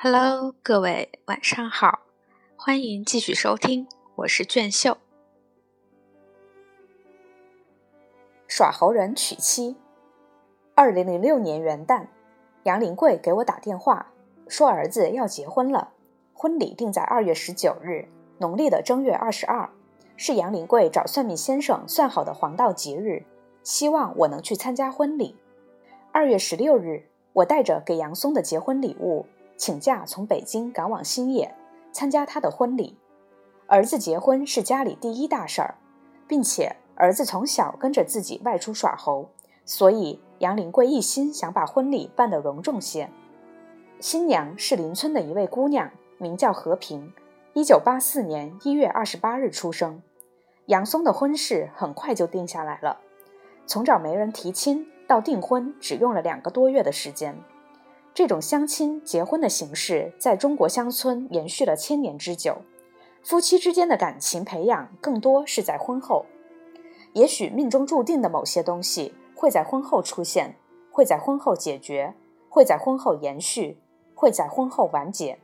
Hello，各位晚上好，欢迎继续收听，我是卷秀。耍猴人娶妻。二零零六年元旦，杨林贵给我打电话，说儿子要结婚了，婚礼定在二月十九日，农历的正月二十二，是杨林贵找算命先生算好的黄道吉日，希望我能去参加婚礼。二月十六日，我带着给杨松的结婚礼物。请假从北京赶往新野参加他的婚礼。儿子结婚是家里第一大事儿，并且儿子从小跟着自己外出耍猴，所以杨林贵一心想把婚礼办得隆重些。新娘是邻村的一位姑娘，名叫和平，一九八四年一月二十八日出生。杨松的婚事很快就定下来了，从找媒人提亲到订婚只用了两个多月的时间。这种相亲结婚的形式在中国乡村延续了千年之久，夫妻之间的感情培养更多是在婚后。也许命中注定的某些东西会在婚后出现，会在婚后解决，会在婚后延续，会在婚后完结。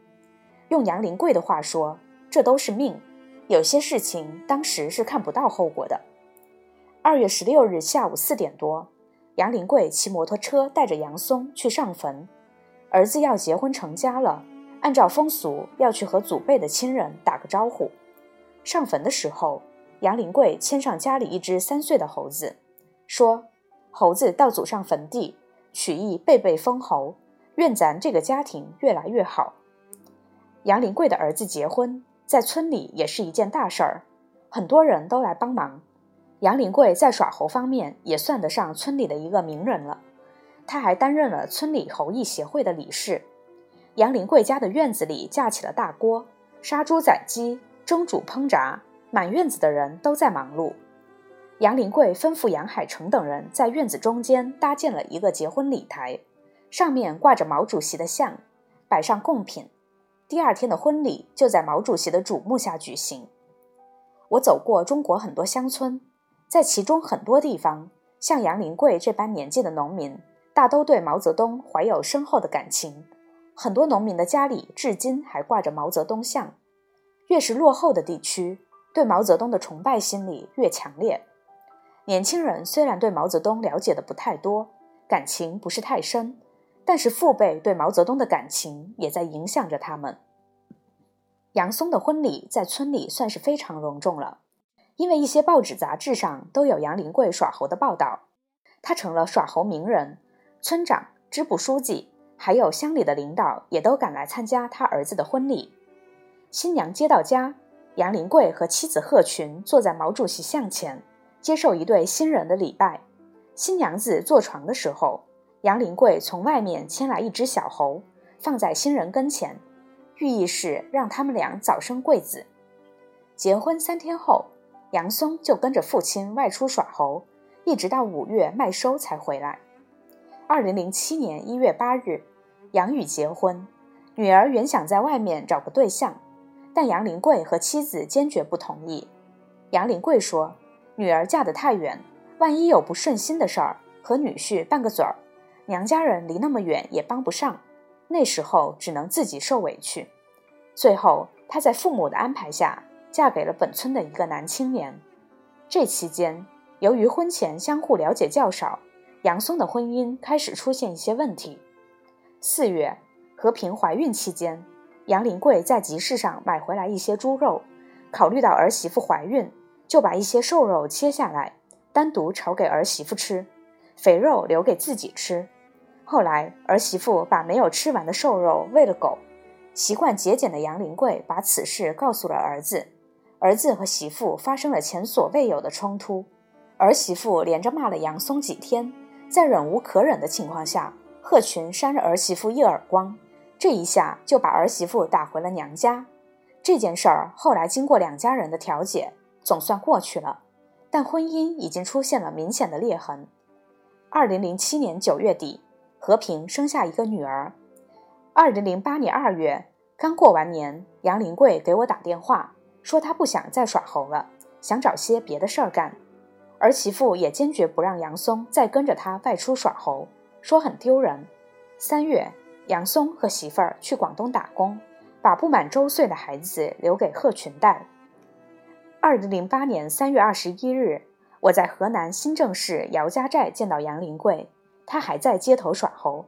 用杨林贵的话说，这都是命。有些事情当时是看不到后果的。二月十六日下午四点多，杨林贵骑摩托车带着杨松去上坟。儿子要结婚成家了，按照风俗要去和祖辈的亲人打个招呼。上坟的时候，杨林贵牵上家里一只三岁的猴子，说：“猴子到祖上坟地，取意辈辈封侯，愿咱这个家庭越来越好。”杨林贵的儿子结婚，在村里也是一件大事儿，很多人都来帮忙。杨林贵在耍猴方面也算得上村里的一个名人了。他还担任了村里猴艺协会的理事。杨林贵家的院子里架起了大锅，杀猪宰鸡、蒸煮烹炸，满院子的人都在忙碌。杨林贵吩咐杨海成等人在院子中间搭建了一个结婚礼台，上面挂着毛主席的像，摆上贡品。第二天的婚礼就在毛主席的瞩目下举行。我走过中国很多乡村，在其中很多地方，像杨林贵这般年纪的农民。大都对毛泽东怀有深厚的感情，很多农民的家里至今还挂着毛泽东像。越是落后的地区，对毛泽东的崇拜心理越强烈。年轻人虽然对毛泽东了解的不太多，感情不是太深，但是父辈对毛泽东的感情也在影响着他们。杨松的婚礼在村里算是非常隆重了，因为一些报纸杂志上都有杨林贵耍猴的报道，他成了耍猴名人。村长、支部书记，还有乡里的领导也都赶来参加他儿子的婚礼。新娘接到家，杨林贵和妻子贺群坐在毛主席像前，接受一对新人的礼拜。新娘子坐床的时候，杨林贵从外面牵来一只小猴，放在新人跟前，寓意是让他们俩早生贵子。结婚三天后，杨松就跟着父亲外出耍猴，一直到五月麦收才回来。二零零七年一月八日，杨宇结婚。女儿原想在外面找个对象，但杨林贵和妻子坚决不同意。杨林贵说：“女儿嫁得太远，万一有不顺心的事儿，和女婿拌个嘴儿，娘家人离那么远也帮不上。那时候只能自己受委屈。”最后，她在父母的安排下，嫁给了本村的一个男青年。这期间，由于婚前相互了解较少。杨松的婚姻开始出现一些问题。四月，和平怀孕期间，杨林贵在集市上买回来一些猪肉，考虑到儿媳妇怀孕，就把一些瘦肉切下来，单独炒给儿媳妇吃，肥肉留给自己吃。后来，儿媳妇把没有吃完的瘦肉喂了狗。习惯节俭的杨林贵把此事告诉了儿子，儿子和媳妇发生了前所未有的冲突，儿媳妇连着骂了杨松几天。在忍无可忍的情况下，贺群扇了儿媳妇一耳光，这一下就把儿媳妇打回了娘家。这件事儿后来经过两家人的调解，总算过去了，但婚姻已经出现了明显的裂痕。二零零七年九月底，和平生下一个女儿。二零零八年二月，刚过完年，杨林贵给我打电话，说他不想再耍猴了，想找些别的事儿干。儿媳妇也坚决不让杨松再跟着他外出耍猴，说很丢人。三月，杨松和媳妇儿去广东打工，把不满周岁的孩子留给贺群带。二零零八年三月二十一日，我在河南新郑市姚家寨见到杨林贵，他还在街头耍猴。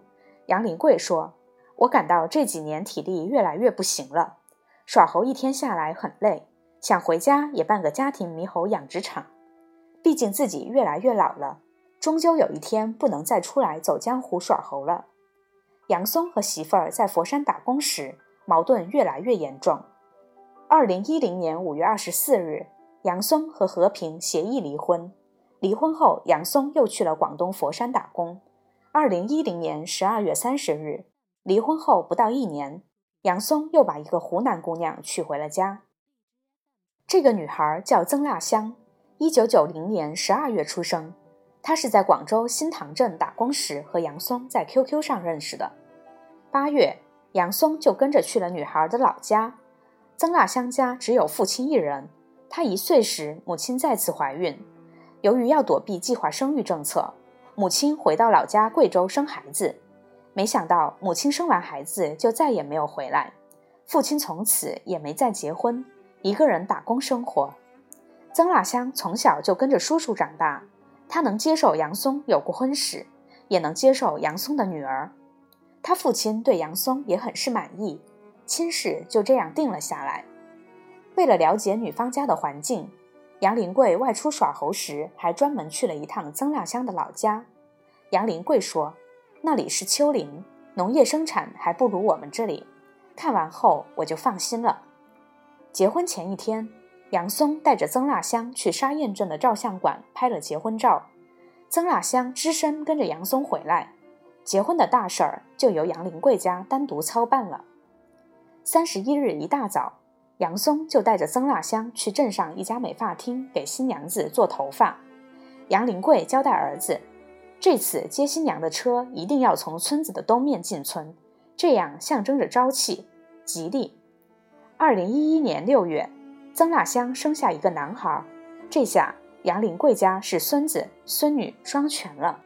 杨林贵说：“我感到这几年体力越来越不行了，耍猴一天下来很累，想回家也办个家庭猕猴养殖场。毕竟自己越来越老了，终究有一天不能再出来走江湖耍猴了。”杨松和媳妇儿在佛山打工时，矛盾越来越严重。二零一零年五月二十四日，杨松和和平协议离婚。离婚后，杨松又去了广东佛山打工。二零一零年十二月三十日，离婚后不到一年，杨松又把一个湖南姑娘娶回了家。这个女孩叫曾腊香，一九九零年十二月出生。她是在广州新塘镇打工时和杨松在 QQ 上认识的。八月，杨松就跟着去了女孩的老家。曾腊香家只有父亲一人。她一岁时，母亲再次怀孕。由于要躲避计划生育政策，母亲回到老家贵州生孩子。没想到，母亲生完孩子就再也没有回来。父亲从此也没再结婚，一个人打工生活。曾腊香从小就跟着叔叔长大，他能接受杨松有过婚史，也能接受杨松的女儿。他父亲对杨松也很是满意。亲事就这样定了下来。为了了解女方家的环境，杨林贵外出耍猴时还专门去了一趟曾腊香的老家。杨林贵说：“那里是丘陵，农业生产还不如我们这里。”看完后我就放心了。结婚前一天，杨松带着曾腊香去沙堰镇的照相馆拍了结婚照。曾腊香只身跟着杨松回来，结婚的大事儿就由杨林贵家单独操办了。三十一日一大早，杨松就带着曾腊香去镇上一家美发厅给新娘子做头发。杨林贵交代儿子，这次接新娘的车一定要从村子的东面进村，这样象征着朝气、吉利。二零一一年六月，曾腊香生下一个男孩，这下杨林贵家是孙子孙女双全了。